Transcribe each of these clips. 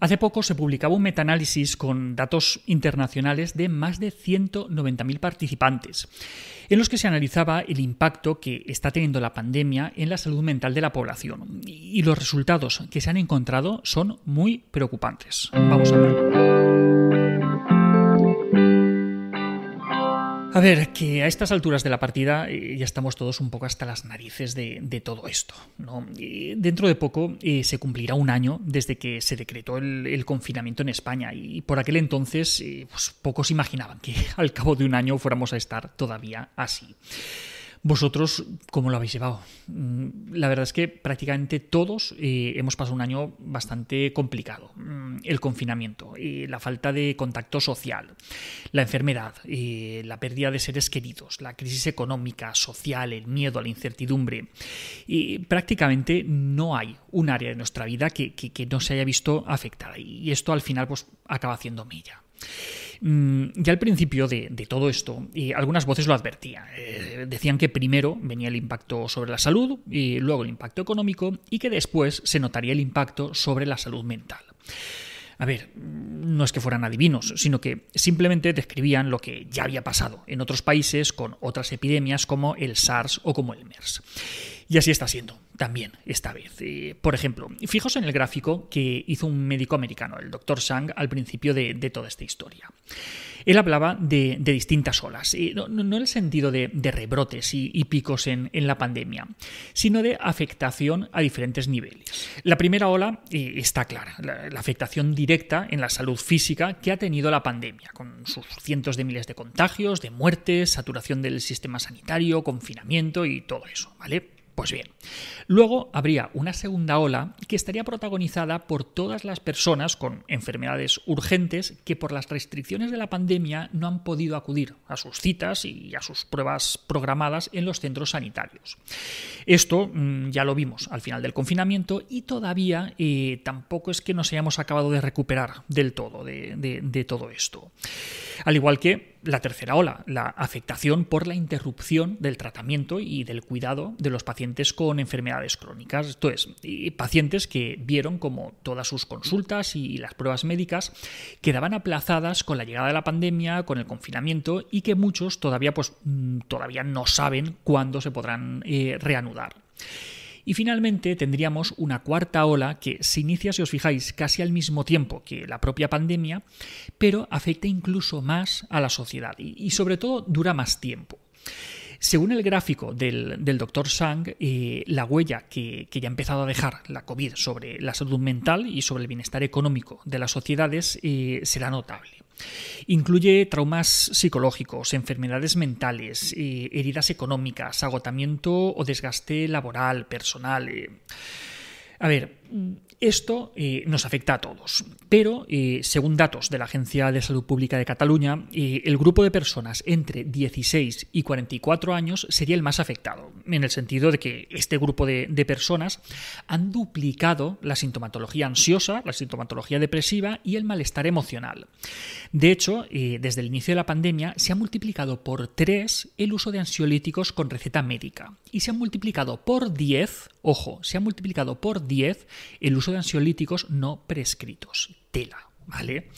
Hace poco se publicaba un metaanálisis con datos internacionales de más de 190.000 participantes, en los que se analizaba el impacto que está teniendo la pandemia en la salud mental de la población. Y los resultados que se han encontrado son muy preocupantes. Vamos a ver. A ver, que a estas alturas de la partida eh, ya estamos todos un poco hasta las narices de, todo esto. dentro de poco eh, se cumplirá un año desde que se decretó el, confinamiento en España y por aquel entonces eh, pues, pocos imaginaban que al cabo de un año fuéramos a estar todavía así. ¿Vosotros cómo lo habéis llevado? Mm, la verdad es que prácticamente todos eh, hemos pasado un año bastante complicado. Mm, el confinamiento, eh, la falta de contacto social, la enfermedad, eh, la pérdida de seres queridos, la crisis económica, social, el miedo a la incertidumbre. prácticamente no hay un área de nuestra vida que, no se haya visto afectada y esto al final pues, acaba haciendo mella. Mm, ya al principio de, todo esto, y algunas voces lo advertían. Eh, decían que primero venía el impacto sobre la salud, y luego el impacto económico, y que después se notaría el impacto sobre la salud mental. A ver, no es que fueran adivinos, sino que simplemente describían lo que ya había pasado en otros países con otras epidemias como el SARS o como el MERS. Y así está siendo también esta vez. Eh, por ejemplo, fijaos en el gráfico que hizo un médico americano, el Dr. Sang, al principio de, toda esta historia. Él hablaba de, distintas olas, no, en el sentido de, rebrotes y, picos en, la pandemia, sino de afectación a diferentes niveles. La primera ola eh, está clara, la, afectación directa en la salud física que ha tenido la pandemia, con sus cientos de miles de contagios, de muertes, saturación del sistema sanitario, confinamiento y todo eso, ¿vale? Pues bien, luego habría una segunda ola que estaría protagonizada por todas las personas con enfermedades urgentes que por las restricciones de la pandemia no han podido acudir a sus citas y a sus pruebas programadas en los centros sanitarios. Esto mm, ya lo vimos al final del confinamiento y todavía eh, tampoco es que nos hayamos acabado de recuperar del todo de todo esto. Al igual que la tercera ola, la afectación por la interrupción del tratamiento y del cuidado de los pacientes con enfermedades crónicas. Esto es, pacientes que vieron como todas sus consultas y las pruebas médicas quedaban aplazadas con la llegada de la pandemia, con el confinamiento y que muchos todavía, pues, mm, todavía no saben cuándo se podrán eh, reanudar. Y finalmente tendríamos una cuarta ola que se inicia, si os fijáis, casi al mismo tiempo que la propia pandemia, pero afecta incluso más a la sociedad y, sobre todo dura más tiempo. Según el gráfico del, doctor Sang, eh, la huella que, ya ha empezado a dejar la COVID sobre la salud mental y sobre el bienestar económico de las sociedades eh, será notable. Incluye traumas psicológicos, enfermedades mentales, eh, heridas económicas, agotamiento o desgaste laboral, personal. Eh. A ver, esto eh, nos afecta a todos, pero eh, según datos de la Agencia de Salud Pública de Cataluña, eh, el grupo de personas entre 16 y 44 años sería el más afectado, en el sentido de que este grupo de, personas han duplicado la sintomatología ansiosa, la sintomatología depresiva y el malestar emocional. De hecho, desde el inicio de la pandemia se ha multiplicado por 3 el uso de ansiolíticos con receta médica y se ha multiplicado por 10, ojo, se ha multiplicado por 10 el uso de ansiolíticos no prescritos. Tela. ¿Vale?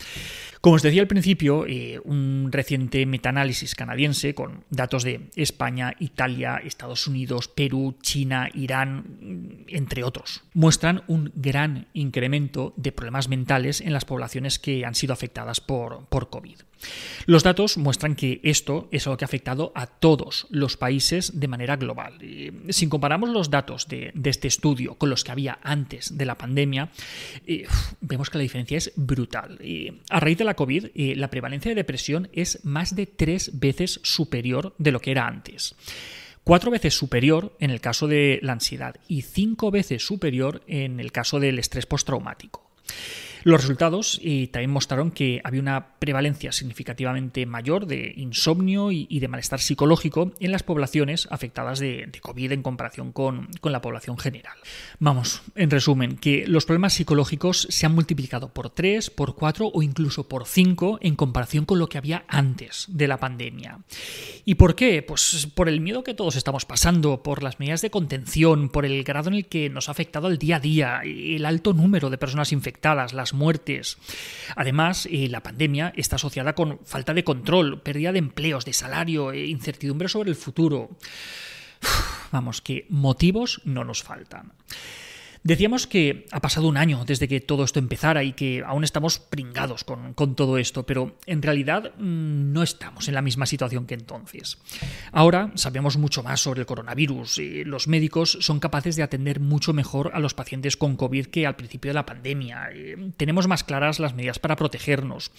Como os decía al principio, eh, un reciente metaanálisis canadiense con datos de España, Italia, Estados Unidos, Perú, China, Irán, entre otros, muestran un gran incremento de problemas mentales en las poblaciones que han sido afectadas por, por COVID. Los datos muestran que esto es algo que ha afectado a todos los países de manera global. Si comparamos los datos de, este estudio con los que había antes de la pandemia, eh, vemos que la diferencia es brutal. a raíz de la COVID, eh, la prevalencia de depresión es más de tres veces superior de lo que era antes cuatro veces superior en el caso de la ansiedad y cinco veces superior en el caso del estrés postraumático. Los resultados también mostraron que había una prevalencia significativamente mayor de insomnio y, de malestar psicológico en las poblaciones afectadas de, COVID en comparación con, la población general. Vamos, en resumen, que los problemas psicológicos se han multiplicado por 3, por 4 o incluso por 5 en comparación con lo que había antes de la pandemia. ¿Y por qué? Pues por el miedo que todos estamos pasando, por las medidas de contención, por el grado en el que nos ha afectado el día a día, el alto número de personas infectadas, las muertes. Además, eh, la pandemia está asociada con falta de control, pérdida de empleos, de salario, e incertidumbre sobre el futuro. Vamos, que motivos no nos faltan. Decíamos que ha pasado un año desde que todo esto empezara y que aún estamos pringados con, todo esto, pero en realidad mm, no estamos en la misma situación que entonces. Ahora sabemos mucho más sobre el coronavirus. Y los médicos son capaces de atender mucho mejor a los pacientes con COVID que al principio de la pandemia. Tenemos más claras las medidas para protegernos.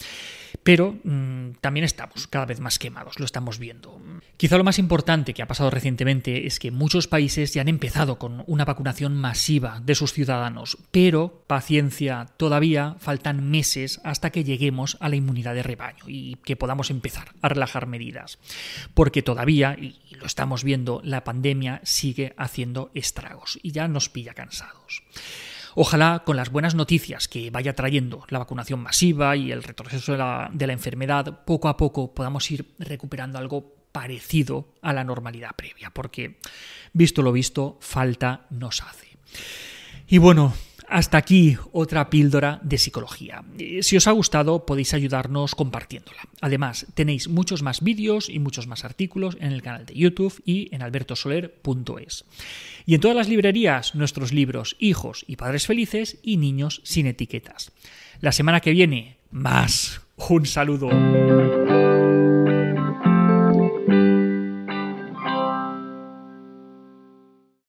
Pero mm, también estamos cada vez más quemados, lo estamos viendo. Quizá lo más importante que ha pasado recientemente es que muchos países ya han empezado con una vacunación masiva de sus ciudadanos, pero paciencia, todavía faltan meses hasta que lleguemos a la inmunidad de rebaño y que podamos empezar a relajar medidas. Porque todavía, y lo estamos viendo, la pandemia sigue haciendo estragos y ya nos pilla cansados. Ojalá con las buenas noticias que vaya trayendo la vacunación masiva y el retroceso de la, de la enfermedad, poco a poco podamos ir recuperando algo parecido a la normalidad previa, porque visto lo visto, falta nos hace. Y bueno, hasta aquí otra píldora de psicología. Eh, si os ha gustado podéis ayudarnos compartiéndola. Además, tenéis muchos más vídeos y muchos más artículos en el canal de YouTube y en albertosoler.es. Y en todas las librerías nuestros libros Hijos y Padres Felices y Niños sin etiquetas. La semana que viene, más. Un saludo.